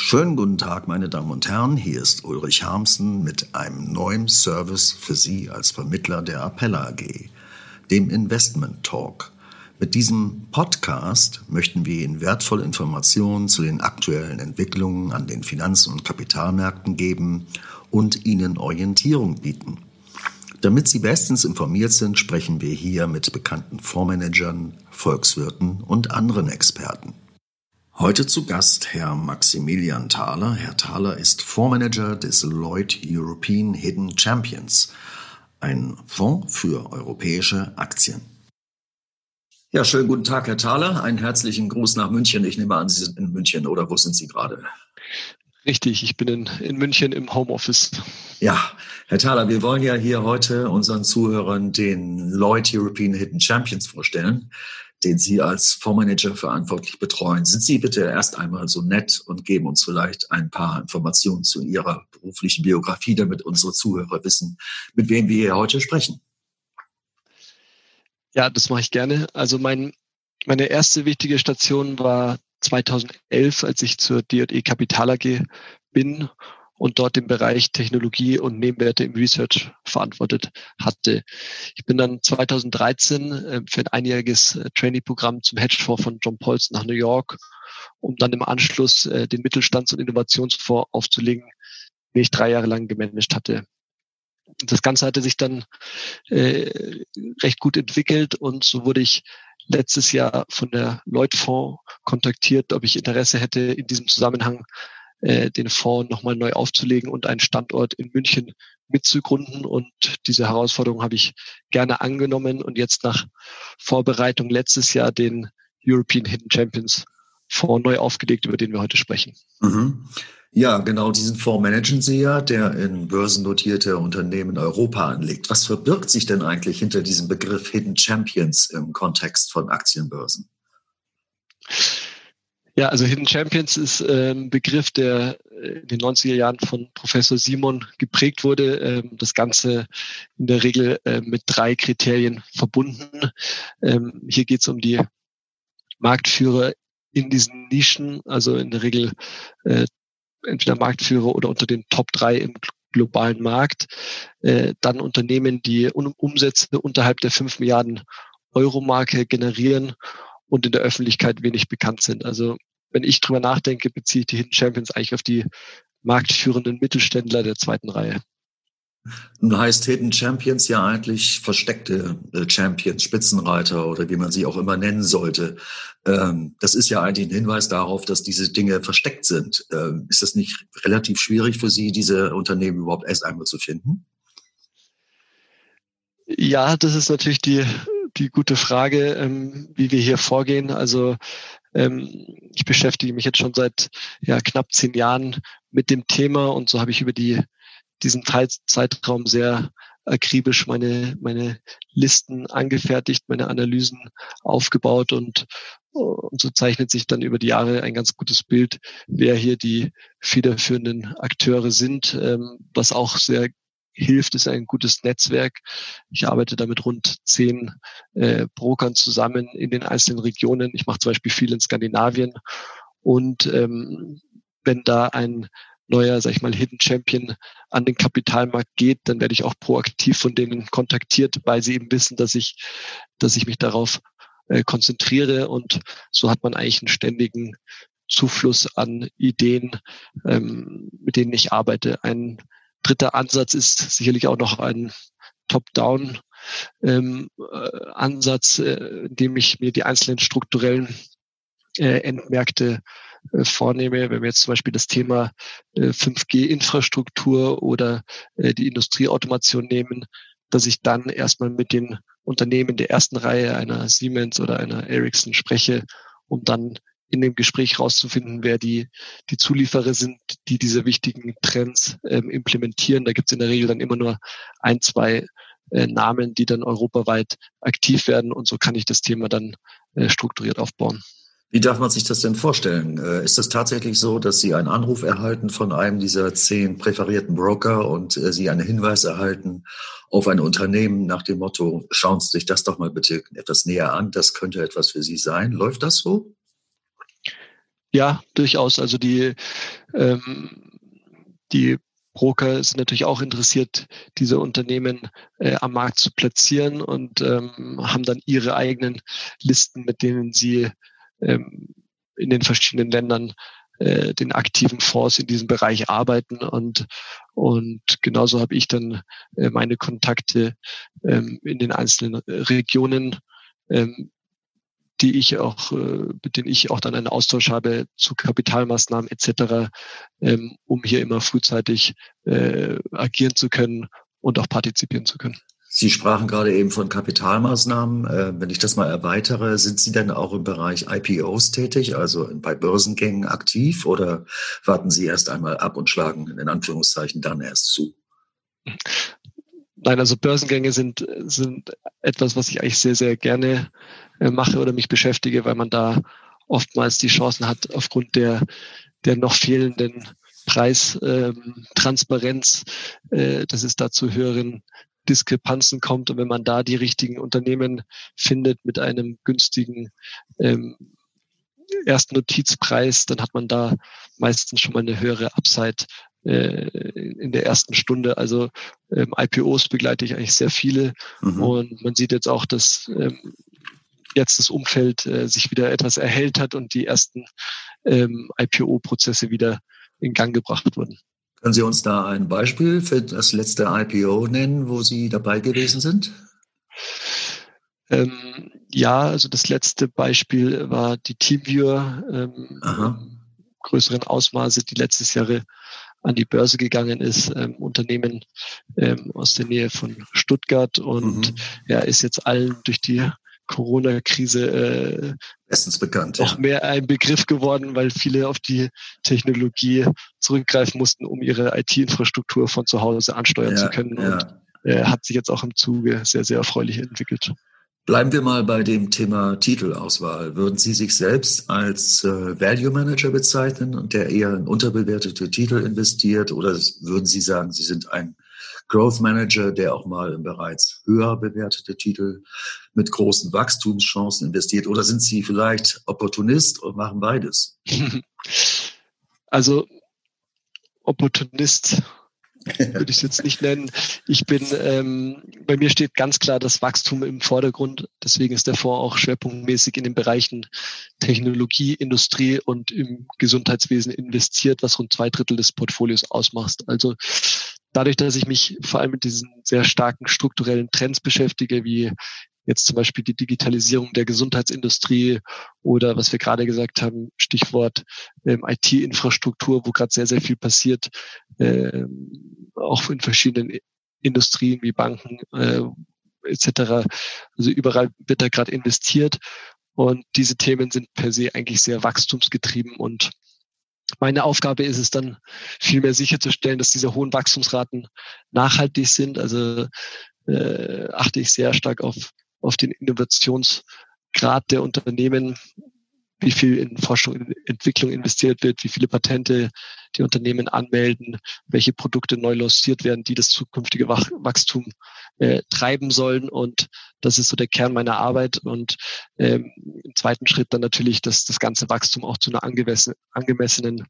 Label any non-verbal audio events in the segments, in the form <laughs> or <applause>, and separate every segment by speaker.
Speaker 1: Schönen guten Tag, meine Damen und Herren. Hier ist Ulrich Harmsen mit einem neuen Service für Sie als Vermittler der Appella AG, dem Investment Talk. Mit diesem Podcast möchten wir Ihnen wertvolle Informationen zu den aktuellen Entwicklungen an den Finanz- und Kapitalmärkten geben und Ihnen Orientierung bieten. Damit Sie bestens informiert sind, sprechen wir hier mit bekannten Fondsmanagern, Volkswirten und anderen Experten. Heute zu Gast Herr Maximilian Thaler. Herr Thaler ist Fondsmanager des Lloyd European Hidden Champions, ein Fonds für europäische Aktien. Ja, schönen guten Tag, Herr Thaler. Einen herzlichen Gruß nach München. Ich nehme an, Sie sind in München oder wo sind Sie gerade?
Speaker 2: Richtig, ich bin in, in München im Homeoffice.
Speaker 1: Ja, Herr Thaler, wir wollen ja hier heute unseren Zuhörern den Lloyd European Hidden Champions vorstellen den Sie als Fondsmanager verantwortlich betreuen. Sind Sie bitte erst einmal so nett und geben uns vielleicht ein paar Informationen zu Ihrer beruflichen Biografie, damit unsere Zuhörer wissen, mit wem wir hier heute sprechen.
Speaker 2: Ja, das mache ich gerne. Also mein, meine erste wichtige Station war 2011, als ich zur D&E Kapital AG bin und dort den Bereich Technologie und Nebenwerte im Research verantwortet hatte. Ich bin dann 2013 äh, für ein einjähriges äh, Trainee-Programm zum Hedgefonds von John Paulson nach New York, um dann im Anschluss äh, den Mittelstands- und Innovationsfonds aufzulegen, den ich drei Jahre lang gemanagt hatte. Das Ganze hatte sich dann recht gut entwickelt und so wurde ich letztes Jahr von der Lloyd Fonds kontaktiert, ob ich Interesse hätte, in diesem Zusammenhang äh, den Fonds nochmal neu aufzulegen und einen Standort in München mitzugründen. Und diese Herausforderung habe ich gerne angenommen und jetzt nach Vorbereitung letztes Jahr den European Hidden Champions Fonds neu aufgelegt, über den wir heute sprechen.
Speaker 1: Mhm. Ja, genau diesen Fonds managen Sie ja, der in börsennotierte Unternehmen Europa anlegt. Was verbirgt sich denn eigentlich hinter diesem Begriff Hidden Champions im Kontext von Aktienbörsen?
Speaker 2: Ja, also Hidden Champions ist äh, ein Begriff, der äh, in den 90er Jahren von Professor Simon geprägt wurde. Ähm, das Ganze in der Regel äh, mit drei Kriterien verbunden. Ähm, hier geht es um die Marktführer in diesen Nischen, also in der Regel entweder Marktführer oder unter den Top drei im globalen Markt. Dann Unternehmen, die Umsätze unterhalb der fünf Milliarden Euro Marke generieren und in der Öffentlichkeit wenig bekannt sind. Also wenn ich drüber nachdenke, beziehe ich die Hidden Champions eigentlich auf die marktführenden Mittelständler der zweiten Reihe.
Speaker 1: Nun heißt Hidden Champions ja eigentlich versteckte äh, Champions, Spitzenreiter oder wie man sie auch immer nennen sollte. Ähm, das ist ja eigentlich ein Hinweis darauf, dass diese Dinge versteckt sind. Ähm, ist das nicht relativ schwierig für Sie, diese Unternehmen überhaupt erst einmal zu finden?
Speaker 2: Ja, das ist natürlich die, die gute Frage, ähm, wie wir hier vorgehen. Also ähm, ich beschäftige mich jetzt schon seit ja, knapp zehn Jahren mit dem Thema und so habe ich über die, diesen Zeitraum sehr akribisch meine, meine Listen angefertigt, meine Analysen aufgebaut und, und so zeichnet sich dann über die Jahre ein ganz gutes Bild, wer hier die federführenden Akteure sind, ähm, was auch sehr hilft, ist ein gutes Netzwerk. Ich arbeite da mit rund zehn äh, Brokern zusammen in den einzelnen Regionen. Ich mache zum Beispiel viel in Skandinavien. Und ähm, wenn da ein neuer, sag ich mal, Hidden Champion an den Kapitalmarkt geht, dann werde ich auch proaktiv von denen kontaktiert, weil sie eben wissen, dass ich, dass ich mich darauf äh, konzentriere und so hat man eigentlich einen ständigen Zufluss an Ideen, ähm, mit denen ich arbeite. Ein dritter Ansatz ist sicherlich auch noch ein Top-Down ähm, äh, Ansatz, äh, in dem ich mir die einzelnen strukturellen äh, Endmärkte äh, vornehme, wenn wir jetzt zum Beispiel das Thema äh, 5G-Infrastruktur oder äh, die Industrieautomation nehmen, dass ich dann erstmal mit den Unternehmen der ersten Reihe einer Siemens oder einer Ericsson spreche, um dann in dem Gespräch rauszufinden, wer die, die Zulieferer sind, die diese wichtigen Trends ähm, implementieren. Da gibt es in der Regel dann immer nur ein, zwei äh, Namen, die dann europaweit aktiv werden. Und so kann ich das Thema dann äh, strukturiert aufbauen.
Speaker 1: Wie darf man sich das denn vorstellen? Äh, ist es tatsächlich so, dass Sie einen Anruf erhalten von einem dieser zehn präferierten Broker und äh, Sie einen Hinweis erhalten auf ein Unternehmen nach dem Motto, schauen Sie sich das doch mal bitte etwas näher an, das könnte etwas für Sie sein. Läuft das so?
Speaker 2: Ja, durchaus. Also die, ähm, die Broker sind natürlich auch interessiert, diese Unternehmen äh, am Markt zu platzieren und ähm, haben dann ihre eigenen Listen, mit denen sie ähm, in den verschiedenen Ländern äh, den aktiven Fonds in diesem Bereich arbeiten und und genauso habe ich dann äh, meine Kontakte ähm, in den einzelnen Regionen, ähm, die ich auch, äh, mit denen ich auch dann einen Austausch habe zu Kapitalmaßnahmen etc., ähm, um hier immer frühzeitig äh, agieren zu können und auch partizipieren zu können.
Speaker 1: Sie sprachen gerade eben von Kapitalmaßnahmen. Äh, wenn ich das mal erweitere, sind Sie denn auch im Bereich IPOs tätig, also bei Börsengängen aktiv oder warten Sie erst einmal ab und schlagen in Anführungszeichen dann erst zu?
Speaker 2: Nein, also Börsengänge sind, sind etwas, was ich eigentlich sehr, sehr gerne mache oder mich beschäftige, weil man da oftmals die Chancen hat, aufgrund der, der noch fehlenden Preistransparenz, ähm, äh, dass es da zu höheren Diskrepanzen kommt. Und wenn man da die richtigen Unternehmen findet mit einem günstigen ähm, ersten Notizpreis, dann hat man da meistens schon mal eine höhere Upside äh, in der ersten Stunde. Also ähm, IPOs begleite ich eigentlich sehr viele mhm. und man sieht jetzt auch, dass ähm, jetzt das Umfeld äh, sich wieder etwas erhellt hat und die ersten ähm, IPO-Prozesse wieder in Gang gebracht wurden.
Speaker 1: Können Sie uns da ein Beispiel für das letzte IPO nennen, wo Sie dabei gewesen sind?
Speaker 2: Ähm, ja, also das letzte Beispiel war die Teamviewer ähm, größeren Ausmaße, die letztes Jahr an die Börse gegangen ist, ähm, Unternehmen ähm, aus der Nähe von Stuttgart und mhm. ja, ist jetzt allen durch die Corona-Krise äh,
Speaker 1: bestens bekannt.
Speaker 2: Auch ja. mehr ein Begriff geworden, weil viele auf die Technologie zurückgreifen mussten, um ihre IT-Infrastruktur von zu Hause ansteuern ja, zu können. Ja. Und äh, hat sich jetzt auch im Zuge sehr, sehr erfreulich entwickelt.
Speaker 1: Bleiben wir mal bei dem Thema Titelauswahl. Würden Sie sich selbst als äh, Value Manager bezeichnen und der eher in unterbewertete Titel investiert? Oder würden Sie sagen, Sie sind ein Growth Manager, der auch mal in bereits höher bewertete Titel mit großen Wachstumschancen investiert? Oder sind Sie vielleicht Opportunist und machen beides? <laughs>
Speaker 2: Also Opportunist würde ich es jetzt nicht nennen. Ich bin, ähm, bei mir steht ganz klar das Wachstum im Vordergrund. Deswegen ist der Fonds auch schwerpunktmäßig in den Bereichen Technologie, Industrie und im Gesundheitswesen investiert, was rund zwei Drittel des Portfolios ausmacht. Also dadurch, dass ich mich vor allem mit diesen sehr starken strukturellen Trends beschäftige, wie jetzt zum Beispiel die Digitalisierung der Gesundheitsindustrie oder was wir gerade gesagt haben, Stichwort ähm, IT-Infrastruktur, wo gerade sehr, sehr viel passiert, ähm, auch in verschiedenen Industrien wie Banken äh, etc. Also überall wird da gerade investiert und diese Themen sind per se eigentlich sehr wachstumsgetrieben und meine Aufgabe ist es dann vielmehr sicherzustellen, dass diese hohen Wachstumsraten nachhaltig sind. Also äh, achte ich sehr stark auf, auf den Innovationsgrad der Unternehmen, wie viel in Forschung und Entwicklung investiert wird, wie viele Patente die Unternehmen anmelden, welche Produkte neu lanciert werden, die das zukünftige Wachstum äh, treiben sollen. Und das ist so der Kern meiner Arbeit. Und ähm, im zweiten Schritt dann natürlich, dass das ganze Wachstum auch zu einer angemessenen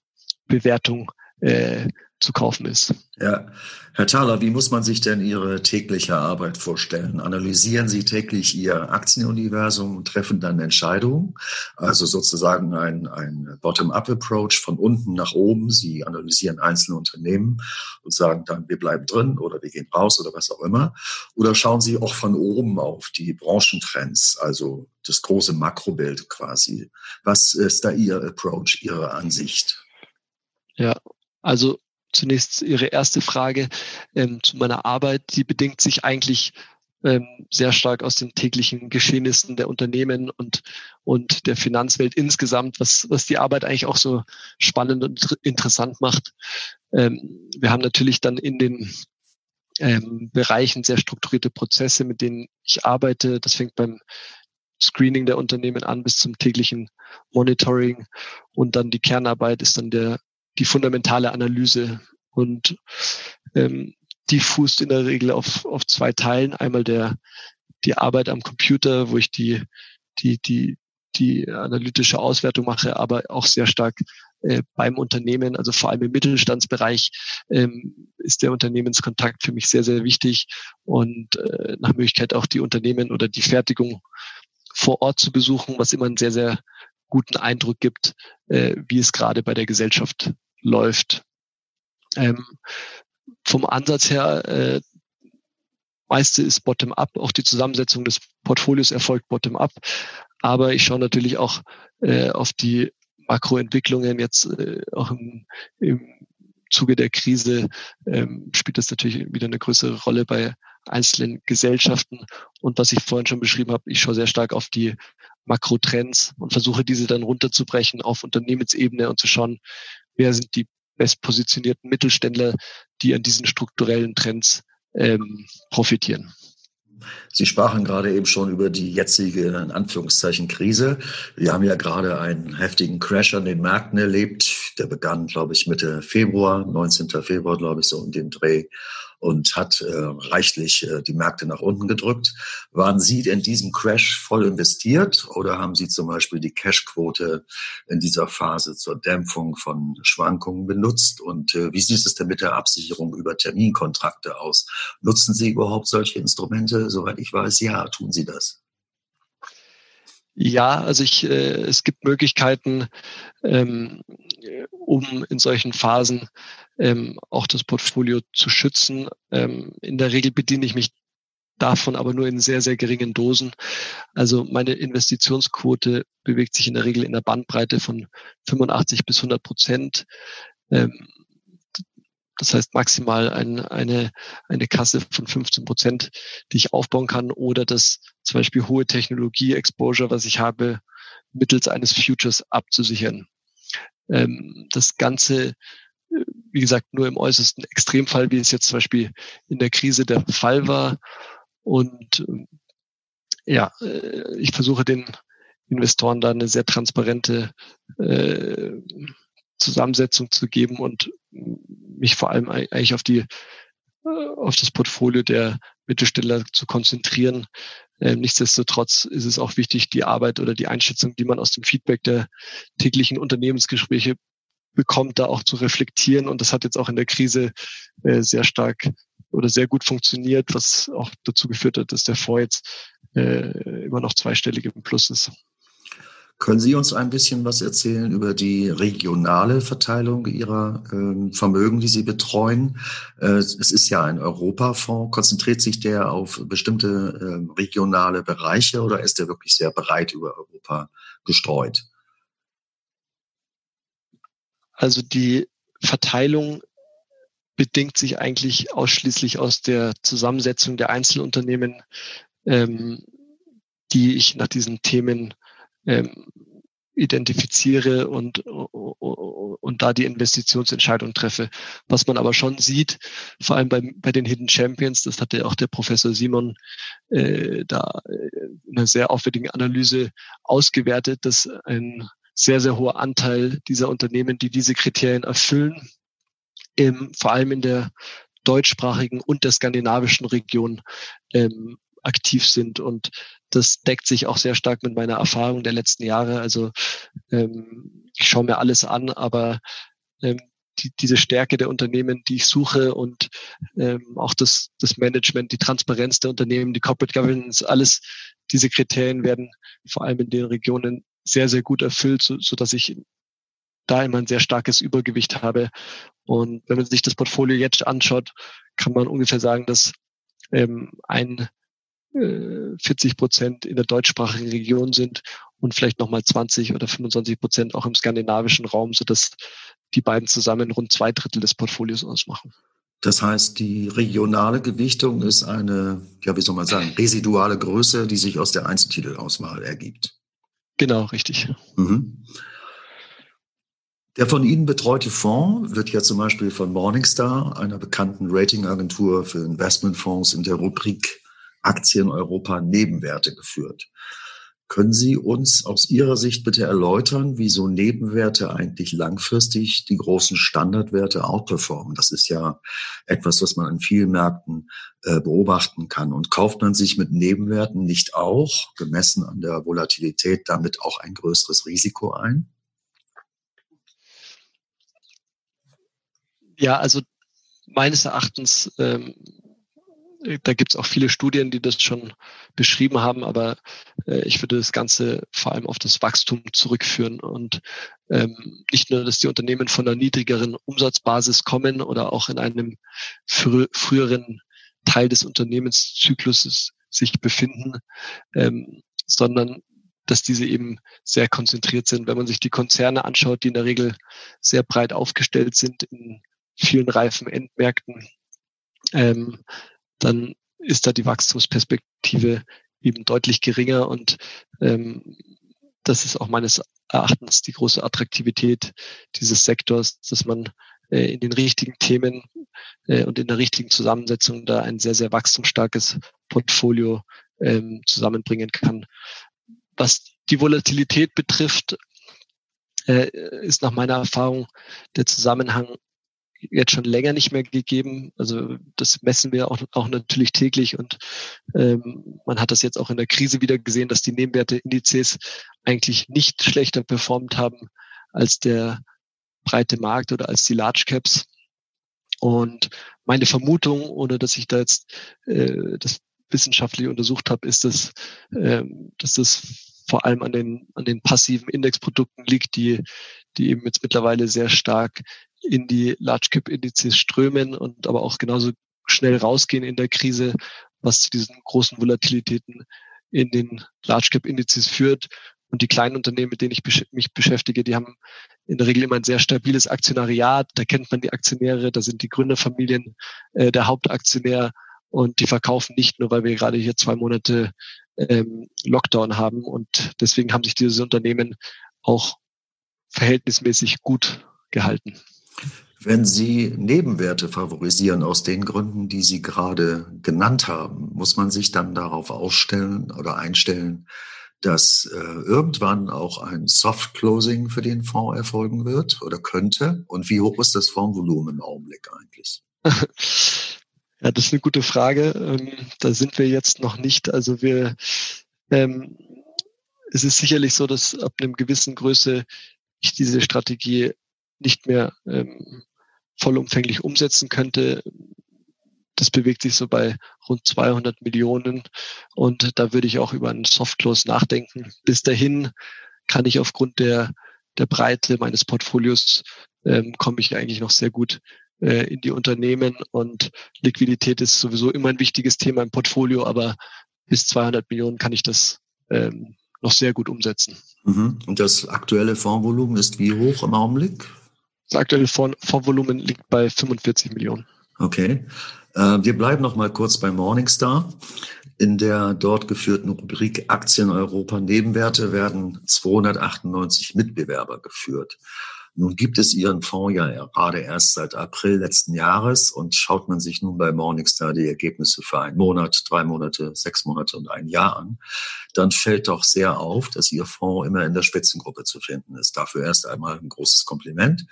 Speaker 2: Bewertung äh, zu kaufen ist.
Speaker 1: Ja, Herr Thaler, wie muss man sich denn Ihre tägliche Arbeit vorstellen? Analysieren Sie täglich Ihr Aktienuniversum und treffen dann Entscheidungen? Also sozusagen ein, ein Bottom-up-Approach von unten nach oben. Sie analysieren einzelne Unternehmen und sagen dann, wir bleiben drin oder wir gehen raus oder was auch immer. Oder schauen Sie auch von oben auf die Branchentrends, also das große Makrobild quasi. Was ist da Ihr Approach, Ihre Ansicht?
Speaker 2: Ja, also zunächst Ihre erste Frage ähm, zu meiner Arbeit. Die bedingt sich eigentlich ähm, sehr stark aus den täglichen Geschehnissen der Unternehmen und, und der Finanzwelt insgesamt, was, was die Arbeit eigentlich auch so spannend und interessant macht. Ähm, wir haben natürlich dann in den ähm, Bereichen sehr strukturierte Prozesse, mit denen ich arbeite. Das fängt beim Screening der Unternehmen an bis zum täglichen Monitoring und dann die Kernarbeit ist dann der die fundamentale Analyse und ähm, die fußt in der Regel auf, auf zwei Teilen. Einmal der, die Arbeit am Computer, wo ich die, die, die, die analytische Auswertung mache, aber auch sehr stark äh, beim Unternehmen, also vor allem im Mittelstandsbereich, ähm, ist der Unternehmenskontakt für mich sehr, sehr wichtig und äh, nach Möglichkeit auch die Unternehmen oder die Fertigung vor Ort zu besuchen, was immer einen sehr, sehr guten Eindruck gibt, äh, wie es gerade bei der Gesellschaft läuft. Ähm, vom Ansatz her, äh, meiste ist bottom-up, auch die Zusammensetzung des Portfolios erfolgt bottom-up. Aber ich schaue natürlich auch äh, auf die Makroentwicklungen jetzt äh, auch im, im Zuge der Krise ähm, spielt das natürlich wieder eine größere Rolle bei einzelnen Gesellschaften. Und was ich vorhin schon beschrieben habe, ich schaue sehr stark auf die Makrotrends und versuche diese dann runterzubrechen auf Unternehmensebene und zu schauen, wer sind die bestpositionierten Mittelständler, die an diesen strukturellen Trends ähm, profitieren.
Speaker 1: Sie sprachen gerade eben schon über die jetzige, in Anführungszeichen, Krise. Wir haben ja gerade einen heftigen Crash an den Märkten erlebt. Der begann, glaube ich, Mitte Februar, 19. Februar, glaube ich, so in dem Dreh und hat äh, reichlich äh, die Märkte nach unten gedrückt. Waren Sie in diesem Crash voll investiert oder haben Sie zum Beispiel die Cashquote in dieser Phase zur Dämpfung von Schwankungen benutzt? Und äh, wie sieht es denn mit der Absicherung über Terminkontrakte aus? Nutzen Sie überhaupt solche Instrumente? Soweit ich weiß, ja, tun Sie das.
Speaker 2: Ja, also ich, äh, es gibt Möglichkeiten, ähm, um in solchen Phasen ähm, auch das Portfolio zu schützen. Ähm, in der Regel bediene ich mich davon aber nur in sehr, sehr geringen Dosen. Also meine Investitionsquote bewegt sich in der Regel in der Bandbreite von 85 bis 100 Prozent. Ähm, das heißt maximal ein, eine, eine Kasse von 15 Prozent, die ich aufbauen kann oder das zum Beispiel hohe Technologie-Exposure, was ich habe, mittels eines Futures abzusichern. Ähm, das Ganze, äh, wie gesagt, nur im äußersten Extremfall, wie es jetzt zum Beispiel in der Krise der Fall war. Und ähm, ja, äh, ich versuche den Investoren da eine sehr transparente äh, Zusammensetzung zu geben und mich vor allem eigentlich auf die äh, auf das Portfolio der Mittelständler zu konzentrieren. Ähm, nichtsdestotrotz ist es auch wichtig, die Arbeit oder die Einschätzung, die man aus dem Feedback der täglichen Unternehmensgespräche bekommt, da auch zu reflektieren. Und das hat jetzt auch in der Krise äh, sehr stark oder sehr gut funktioniert, was auch dazu geführt hat, dass der Fonds jetzt äh, immer noch zweistellig im Plus ist.
Speaker 1: Können Sie uns ein bisschen was erzählen über die regionale Verteilung Ihrer ähm, Vermögen, die Sie betreuen? Äh, es ist ja ein Europafonds. Konzentriert sich der auf bestimmte äh, regionale Bereiche oder ist der wirklich sehr breit über Europa gestreut?
Speaker 2: Also die Verteilung bedingt sich eigentlich ausschließlich aus der Zusammensetzung der Einzelunternehmen, ähm, die ich nach diesen Themen ähm, identifiziere und, und da die Investitionsentscheidung treffe. Was man aber schon sieht, vor allem bei, bei den Hidden Champions, das hatte auch der Professor Simon äh, da in einer sehr aufwendigen Analyse ausgewertet, dass ein sehr, sehr hoher Anteil dieser Unternehmen, die diese Kriterien erfüllen, im, vor allem in der deutschsprachigen und der skandinavischen Region ähm, aktiv sind. Und das deckt sich auch sehr stark mit meiner Erfahrung der letzten Jahre. Also ähm, ich schaue mir alles an, aber ähm, die, diese Stärke der Unternehmen, die ich suche und ähm, auch das, das Management, die Transparenz der Unternehmen, die Corporate Governance, alles diese Kriterien werden vor allem in den Regionen sehr, sehr gut erfüllt, so, so dass ich da immer ein sehr starkes Übergewicht habe. Und wenn man sich das Portfolio jetzt anschaut, kann man ungefähr sagen, dass ähm, ein 40 Prozent in der deutschsprachigen Region sind und vielleicht nochmal 20 oder 25 Prozent auch im skandinavischen Raum, sodass die beiden zusammen rund zwei Drittel des Portfolios ausmachen.
Speaker 1: Das heißt, die regionale Gewichtung ist eine, ja, wie soll man sagen, residuale Größe, die sich aus der Einzeltitelauswahl ergibt.
Speaker 2: Genau, richtig.
Speaker 1: Mhm. Der von Ihnen betreute Fonds wird ja zum Beispiel von Morningstar, einer bekannten Ratingagentur für Investmentfonds, in der Rubrik Aktien Europa Nebenwerte geführt. Können Sie uns aus Ihrer Sicht bitte erläutern, wie so Nebenwerte eigentlich langfristig die großen Standardwerte outperformen? Das ist ja etwas, was man an vielen Märkten äh, beobachten kann. Und kauft man sich mit Nebenwerten nicht auch, gemessen an der Volatilität, damit auch ein größeres Risiko ein?
Speaker 2: Ja, also meines Erachtens, ähm, da gibt es auch viele Studien, die das schon beschrieben haben, aber äh, ich würde das Ganze vor allem auf das Wachstum zurückführen und ähm, nicht nur, dass die Unternehmen von einer niedrigeren Umsatzbasis kommen oder auch in einem frü früheren Teil des Unternehmenszykluses sich befinden, ähm, sondern dass diese eben sehr konzentriert sind. Wenn man sich die Konzerne anschaut, die in der Regel sehr breit aufgestellt sind in vielen reifen Endmärkten, ähm, dann ist da die Wachstumsperspektive eben deutlich geringer und ähm, das ist auch meines Erachtens die große Attraktivität dieses Sektors, dass man äh, in den richtigen Themen äh, und in der richtigen Zusammensetzung da ein sehr, sehr wachstumsstarkes Portfolio ähm, zusammenbringen kann. Was die Volatilität betrifft, äh, ist nach meiner Erfahrung der Zusammenhang jetzt schon länger nicht mehr gegeben. Also das messen wir auch, auch natürlich täglich und ähm, man hat das jetzt auch in der Krise wieder gesehen, dass die Nebenwerteindizes eigentlich nicht schlechter performt haben als der breite Markt oder als die Large Caps. Und meine Vermutung, ohne dass ich da jetzt äh, das wissenschaftlich untersucht habe, ist, dass, äh, dass das vor allem an den, an den passiven Indexprodukten liegt, die, die eben jetzt mittlerweile sehr stark in die Large Cap Indizes strömen und aber auch genauso schnell rausgehen in der Krise, was zu diesen großen Volatilitäten in den Large Cap Indizes führt. Und die kleinen Unternehmen, mit denen ich mich beschäftige, die haben in der Regel immer ein sehr stabiles Aktionariat. Da kennt man die Aktionäre, da sind die Gründerfamilien äh, der Hauptaktionär und die verkaufen nicht nur, weil wir gerade hier zwei Monate ähm, Lockdown haben. Und deswegen haben sich diese Unternehmen auch verhältnismäßig gut gehalten.
Speaker 1: Wenn Sie Nebenwerte favorisieren aus den Gründen, die Sie gerade genannt haben, muss man sich dann darauf ausstellen oder einstellen, dass äh, irgendwann auch ein Soft Closing für den Fonds erfolgen wird oder könnte? Und wie hoch ist das Fondsvolumen im Augenblick eigentlich? <laughs>
Speaker 2: Ja, das ist eine gute Frage. Ähm, da sind wir jetzt noch nicht. Also wir, ähm, es ist sicherlich so, dass ab einem gewissen Größe ich diese Strategie nicht mehr ähm, vollumfänglich umsetzen könnte. Das bewegt sich so bei rund 200 Millionen und da würde ich auch über einen Softclose nachdenken. Bis dahin kann ich aufgrund der, der Breite meines Portfolios ähm, komme ich eigentlich noch sehr gut äh, in die Unternehmen und Liquidität ist sowieso immer ein wichtiges Thema im Portfolio, aber bis 200 Millionen kann ich das ähm, noch sehr gut umsetzen.
Speaker 1: Mhm. Und das aktuelle Fondsvolumen ist wie hoch im Augenblick?
Speaker 2: Das aktuelle Fondsvolumen liegt bei 45 Millionen.
Speaker 1: Okay. Äh, wir bleiben noch mal kurz bei Morningstar. In der dort geführten Rubrik Aktien Europa Nebenwerte werden 298 Mitbewerber geführt. Nun gibt es Ihren Fonds ja gerade erst seit April letzten Jahres und schaut man sich nun bei Morningstar die Ergebnisse für einen Monat, drei Monate, sechs Monate und ein Jahr an, dann fällt doch sehr auf, dass Ihr Fonds immer in der Spitzengruppe zu finden ist. Dafür erst einmal ein großes Kompliment.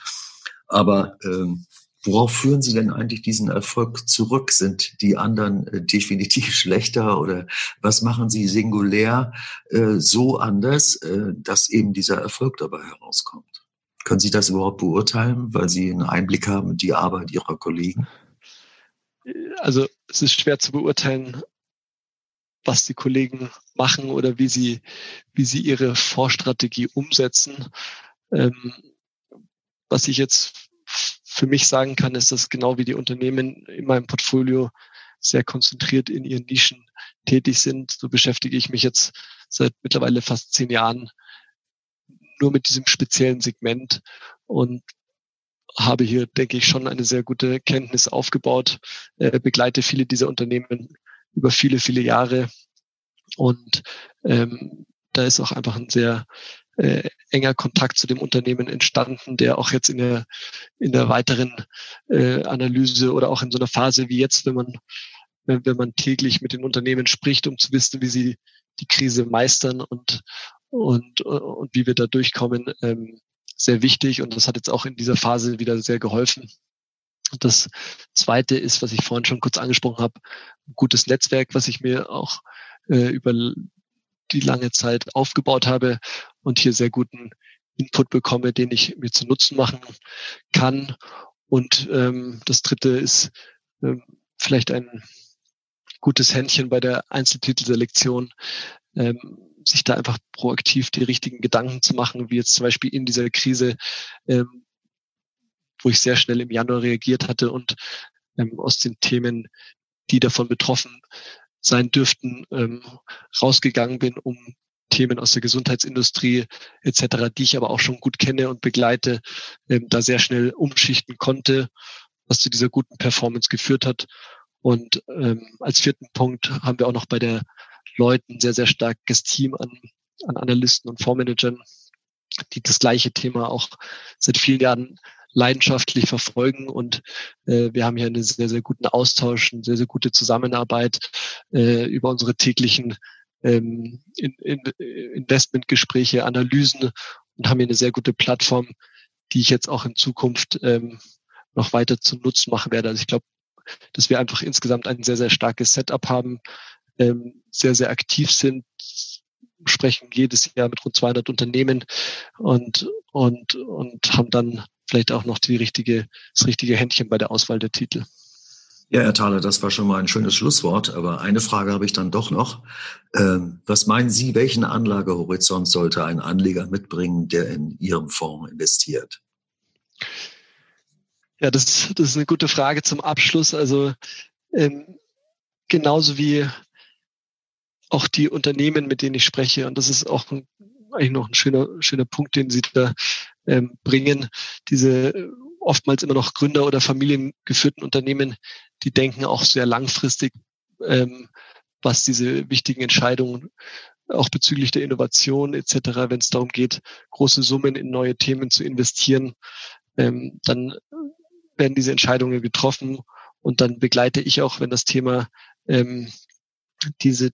Speaker 1: Aber ähm, Worauf führen Sie denn eigentlich diesen Erfolg zurück? Sind die anderen äh, definitiv <laughs> schlechter oder was machen Sie singulär äh, so anders, äh, dass eben dieser Erfolg dabei herauskommt? Können Sie das überhaupt beurteilen, weil Sie einen Einblick haben in die Arbeit Ihrer Kollegen?
Speaker 2: Also es ist schwer zu beurteilen, was die Kollegen machen oder wie sie, wie sie ihre Vorstrategie umsetzen. Ähm, was ich jetzt für mich sagen kann, ist, dass genau wie die Unternehmen in meinem Portfolio sehr konzentriert in ihren Nischen tätig sind. So beschäftige ich mich jetzt seit mittlerweile fast zehn Jahren nur mit diesem speziellen Segment. Und habe hier, denke ich, schon eine sehr gute Kenntnis aufgebaut, äh, begleite viele dieser Unternehmen über viele, viele Jahre. Und ähm, da ist auch einfach ein sehr äh, enger Kontakt zu dem Unternehmen entstanden, der auch jetzt in der, in der weiteren äh, Analyse oder auch in so einer Phase wie jetzt, wenn man, wenn, wenn man täglich mit den Unternehmen spricht, um zu wissen, wie sie die Krise meistern und, und, und wie wir da durchkommen, ähm, sehr wichtig. Und das hat jetzt auch in dieser Phase wieder sehr geholfen. Das zweite ist, was ich vorhin schon kurz angesprochen habe, ein gutes Netzwerk, was ich mir auch äh, über die lange Zeit aufgebaut habe und hier sehr guten Input bekomme, den ich mir zu Nutzen machen kann. Und ähm, das dritte ist ähm, vielleicht ein gutes Händchen bei der Einzeltitelselektion, ähm, sich da einfach proaktiv die richtigen Gedanken zu machen, wie jetzt zum Beispiel in dieser Krise, ähm, wo ich sehr schnell im Januar reagiert hatte und ähm, aus den Themen, die davon betroffen sein dürften, ähm, rausgegangen bin, um Themen aus der Gesundheitsindustrie etc., die ich aber auch schon gut kenne und begleite, ähm, da sehr schnell umschichten konnte, was zu dieser guten Performance geführt hat. Und ähm, als vierten Punkt haben wir auch noch bei der Leuten sehr, sehr starkes Team an, an Analysten und Fondsmanagern, die das gleiche Thema auch seit vielen Jahren leidenschaftlich verfolgen und äh, wir haben hier einen sehr, sehr guten Austausch, eine sehr, sehr gute Zusammenarbeit äh, über unsere täglichen ähm, in, in, Investmentgespräche, Analysen und haben hier eine sehr gute Plattform, die ich jetzt auch in Zukunft ähm, noch weiter zu Nutzen machen werde. Also ich glaube, dass wir einfach insgesamt ein sehr, sehr starkes Setup haben, ähm, sehr, sehr aktiv sind, sprechen jedes Jahr mit rund 200 Unternehmen und, und, und haben dann vielleicht auch noch die richtige, das richtige Händchen bei der Auswahl der Titel.
Speaker 1: Ja, Herr Thaler, das war schon mal ein schönes Schlusswort, aber eine Frage habe ich dann doch noch. Ähm, was meinen Sie, welchen Anlagehorizont sollte ein Anleger mitbringen, der in Ihrem Fonds investiert?
Speaker 2: Ja, das, das ist eine gute Frage zum Abschluss. Also ähm, genauso wie auch die Unternehmen, mit denen ich spreche. Und das ist auch ein, eigentlich noch ein schöner, schöner Punkt, den Sie da ähm, bringen. Diese äh, oftmals immer noch Gründer- oder familiengeführten Unternehmen, die denken auch sehr langfristig, ähm, was diese wichtigen Entscheidungen auch bezüglich der Innovation etc., wenn es darum geht, große Summen in neue Themen zu investieren, ähm, dann werden diese Entscheidungen getroffen und dann begleite ich auch, wenn das Thema ähm, diese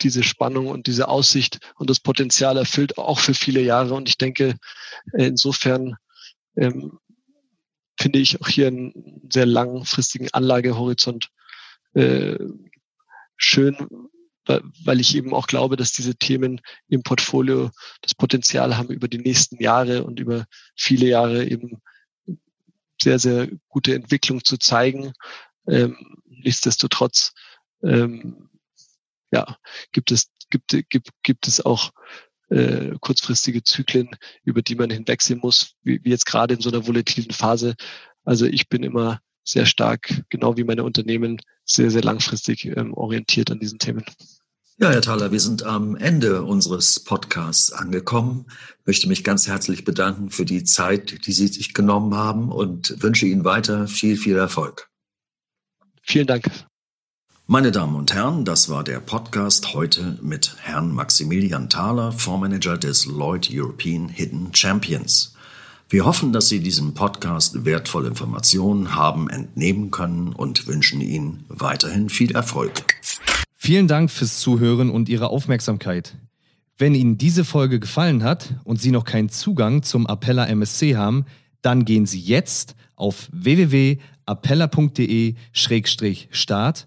Speaker 2: diese Spannung und diese Aussicht und das Potenzial erfüllt, auch für viele Jahre. Und ich denke, äh, insofern ähm, finde ich auch hier einen sehr langfristigen Anlagehorizont äh, schön, weil ich eben auch glaube, dass diese Themen im Portfolio das Potenzial haben, über die nächsten Jahre und über viele Jahre eben sehr, sehr gute Entwicklung zu zeigen. Ähm, nichtsdestotrotz ähm, ja, gibt es, gibt, gibt, gibt es auch äh, kurzfristige Zyklen, über die man hinwegsehen muss, wie, wie jetzt gerade in so einer volatilen Phase. Also ich bin immer sehr stark, genau wie meine Unternehmen, sehr, sehr langfristig ähm, orientiert an diesen Themen.
Speaker 1: Ja, Herr Thaler, wir sind am Ende unseres Podcasts angekommen. Ich möchte mich ganz herzlich bedanken für die Zeit, die Sie sich genommen haben und wünsche Ihnen weiter viel, viel Erfolg.
Speaker 2: Vielen Dank.
Speaker 1: Meine Damen und Herren, das war der Podcast heute mit Herrn Maximilian Thaler, Fondsmanager des Lloyd European Hidden Champions. Wir hoffen, dass Sie diesem Podcast wertvolle Informationen haben entnehmen können und wünschen Ihnen weiterhin viel Erfolg.
Speaker 3: Vielen Dank fürs Zuhören und Ihre Aufmerksamkeit. Wenn Ihnen diese Folge gefallen hat und Sie noch keinen Zugang zum Appella MSC haben, dann gehen Sie jetzt auf www.appella.de-start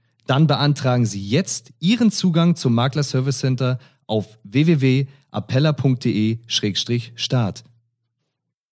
Speaker 3: Dann beantragen Sie jetzt Ihren Zugang zum Makler Service Center auf www.appella.de-start.